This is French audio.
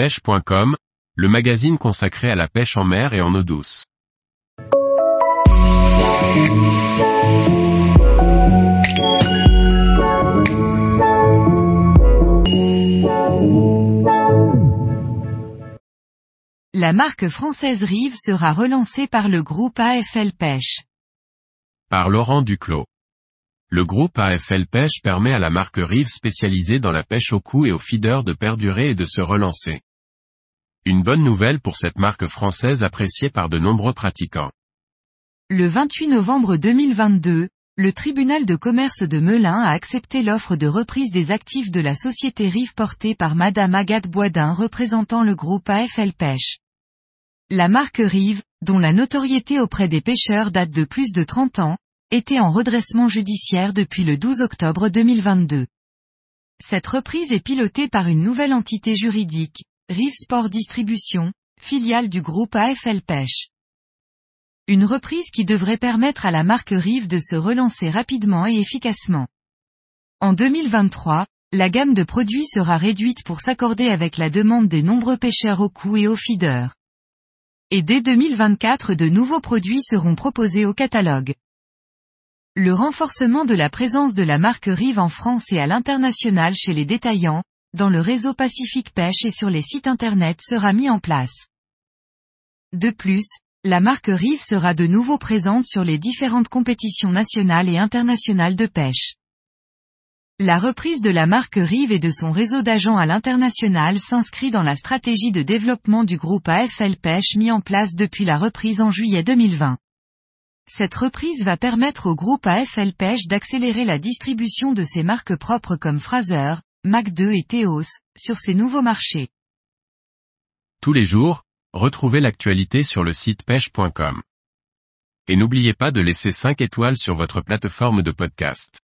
pêche.com, le magazine consacré à la pêche en mer et en eau douce. La marque française Rive sera relancée par le groupe AFL Pêche. Par Laurent Duclos. Le groupe AFL Pêche permet à la marque Rive spécialisée dans la pêche au cou et au feeder de perdurer et de se relancer. Une bonne nouvelle pour cette marque française appréciée par de nombreux pratiquants. Le 28 novembre 2022, le tribunal de commerce de Melun a accepté l'offre de reprise des actifs de la société Rive portée par Madame Agathe Boisdin représentant le groupe AFL Pêche. La marque Rive, dont la notoriété auprès des pêcheurs date de plus de 30 ans, était en redressement judiciaire depuis le 12 octobre 2022. Cette reprise est pilotée par une nouvelle entité juridique, Rive Sport Distribution, filiale du groupe AFL Pêche. Une reprise qui devrait permettre à la marque Rive de se relancer rapidement et efficacement. En 2023, la gamme de produits sera réduite pour s'accorder avec la demande des nombreux pêcheurs au cou et au feeder. Et dès 2024 de nouveaux produits seront proposés au catalogue. Le renforcement de la présence de la marque Rive en France et à l'international chez les détaillants, dans le réseau Pacifique Pêche et sur les sites internet sera mis en place. De plus, la marque Rive sera de nouveau présente sur les différentes compétitions nationales et internationales de pêche. La reprise de la marque Rive et de son réseau d'agents à l'international s'inscrit dans la stratégie de développement du groupe AFL Pêche mis en place depuis la reprise en juillet 2020. Cette reprise va permettre au groupe AFL Pêche d'accélérer la distribution de ses marques propres comme Fraser, Mac 2 et Theos, sur ces nouveaux marchés. Tous les jours, retrouvez l'actualité sur le site pêche.com. Et n'oubliez pas de laisser 5 étoiles sur votre plateforme de podcast.